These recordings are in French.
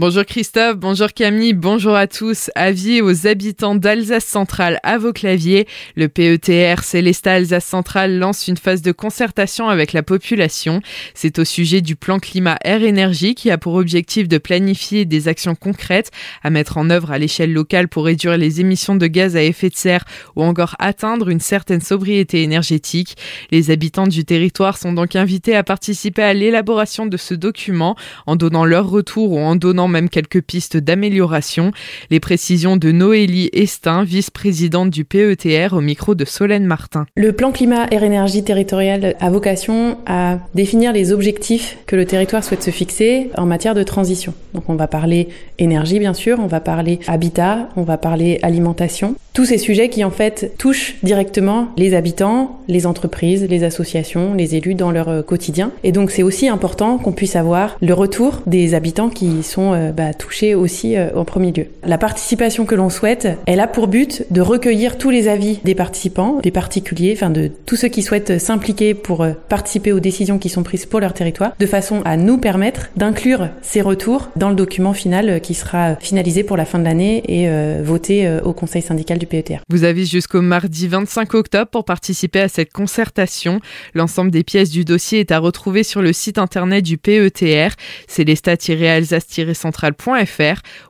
Bonjour Christophe, bonjour Camille, bonjour à tous. Avis aux habitants d'Alsace centrale à vos claviers. Le PETR Célestat Alsace centrale lance une phase de concertation avec la population. C'est au sujet du plan climat air énergie qui a pour objectif de planifier des actions concrètes à mettre en œuvre à l'échelle locale pour réduire les émissions de gaz à effet de serre ou encore atteindre une certaine sobriété énergétique. Les habitants du territoire sont donc invités à participer à l'élaboration de ce document en donnant leur retour ou en donnant même quelques pistes d'amélioration. Les précisions de Noélie Estin, vice-présidente du PETR au micro de Solène Martin. Le plan climat air énergie territorial a vocation à définir les objectifs que le territoire souhaite se fixer en matière de transition. Donc on va parler énergie bien sûr, on va parler habitat, on va parler alimentation. Tous ces sujets qui en fait touchent directement les habitants, les entreprises, les associations, les élus dans leur quotidien. Et donc c'est aussi important qu'on puisse avoir le retour des habitants qui sont euh, bah, touchés aussi euh, en premier lieu. La participation que l'on souhaite, elle a pour but de recueillir tous les avis des participants, des particuliers, enfin de tous ceux qui souhaitent s'impliquer pour euh, participer aux décisions qui sont prises pour leur territoire, de façon à nous permettre d'inclure ces retours dans le document final qui sera finalisé pour la fin de l'année et voté au Conseil syndical du PETR. Vous avez jusqu'au mardi 25 octobre pour participer à cette concertation. L'ensemble des pièces du dossier est à retrouver sur le site internet du PETR. C'est les stats-alsace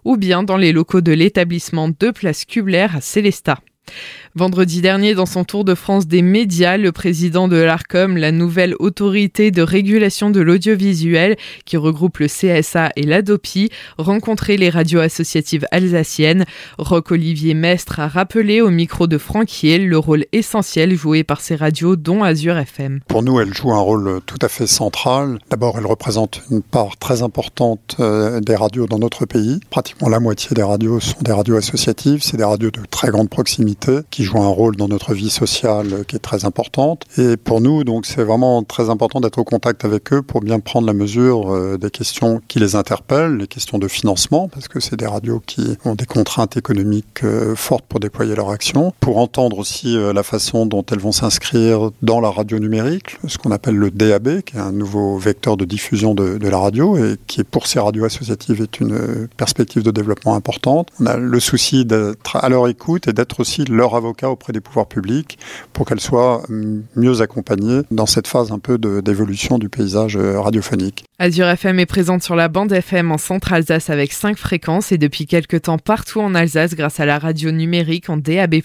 ou bien dans les locaux de l'établissement de Place Kubler à Célestat. Vendredi dernier, dans son tour de France des médias, le président de l'ARCOM, la nouvelle autorité de régulation de l'audiovisuel qui regroupe le CSA et l'ADOPI, rencontrait les radios associatives alsaciennes. Roc-Olivier Mestre a rappelé au micro de Franck Hiel le rôle essentiel joué par ces radios, dont Azure FM. Pour nous, elle joue un rôle tout à fait central. D'abord, elle représente une part très importante euh, des radios dans notre pays. Pratiquement la moitié des radios sont des radios associatives. C'est des radios de très grande proximité qui jouent un rôle dans notre vie sociale qui est très importante. Et pour nous, donc, c'est vraiment très important d'être au contact avec eux pour bien prendre la mesure euh, des questions qui les interpellent, les questions de financement, parce que c'est des radios qui ont des contraintes économiques euh, fortes pour déployer leur action, pour entendre aussi euh, la façon dont elles vont s'inscrire dans la radio numérique, ce qu'on appelle le DAB, qui est un nouveau vecteur de diffusion de, de la radio et qui, pour ces radios associatives, est une perspective de développement importante. On a le souci d'être à leur écoute et d'être aussi leur avocat auprès des pouvoirs publics pour qu'elles soient mieux accompagnées dans cette phase un peu d'évolution du paysage euh, radiophonique. Azure FM est présente sur la bande FM en centre-Alsace avec 5 fréquences et depuis quelques temps partout en Alsace grâce à la radio numérique en DAB+.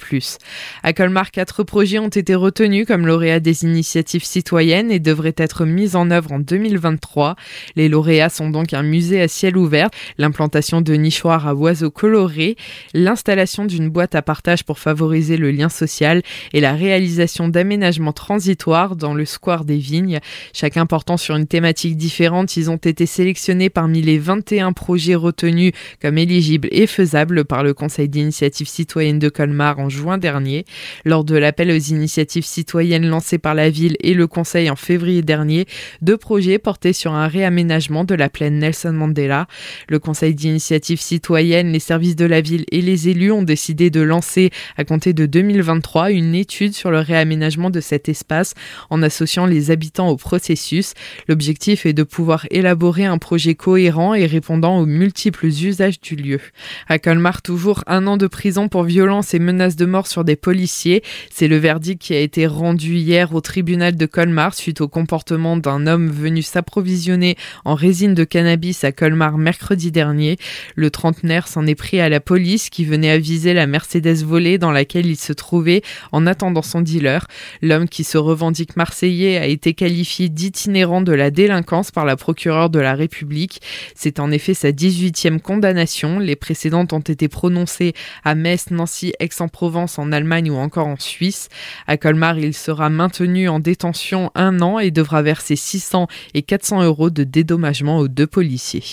À Colmar, quatre projets ont été retenus comme lauréats des initiatives citoyennes et devraient être mis en œuvre en 2023. Les lauréats sont donc un musée à ciel ouvert, l'implantation de nichoirs à oiseaux colorés, l'installation d'une boîte à partage pour favoriser le lien social et la réalisation d'aménagements transitoires dans le square des Vignes, chacun portant sur une thématique différente ils ont été sélectionnés parmi les 21 projets retenus comme éligibles et faisables par le Conseil d'initiative citoyenne de Colmar en juin dernier. Lors de l'appel aux initiatives citoyennes lancé par la ville et le Conseil en février dernier, deux projets portaient sur un réaménagement de la plaine Nelson Mandela. Le Conseil d'initiative citoyenne, les services de la ville et les élus ont décidé de lancer, à compter de 2023, une étude sur le réaménagement de cet espace en associant les habitants au processus. L'objectif est de pouvoir élaborer un projet cohérent et répondant aux multiples usages du lieu. À Colmar, toujours un an de prison pour violence et menaces de mort sur des policiers. C'est le verdict qui a été rendu hier au tribunal de Colmar suite au comportement d'un homme venu s'approvisionner en résine de cannabis à Colmar mercredi dernier. Le trentenaire s'en est pris à la police qui venait aviser la Mercedes volée dans laquelle il se trouvait en attendant son dealer. L'homme qui se revendique marseillais a été qualifié d'itinérant de la délinquance par la procureur de la République. C'est en effet sa 18e condamnation. Les précédentes ont été prononcées à Metz, Nancy, Aix-en-Provence, en Allemagne ou encore en Suisse. À Colmar, il sera maintenu en détention un an et devra verser 600 et 400 euros de dédommagement aux deux policiers.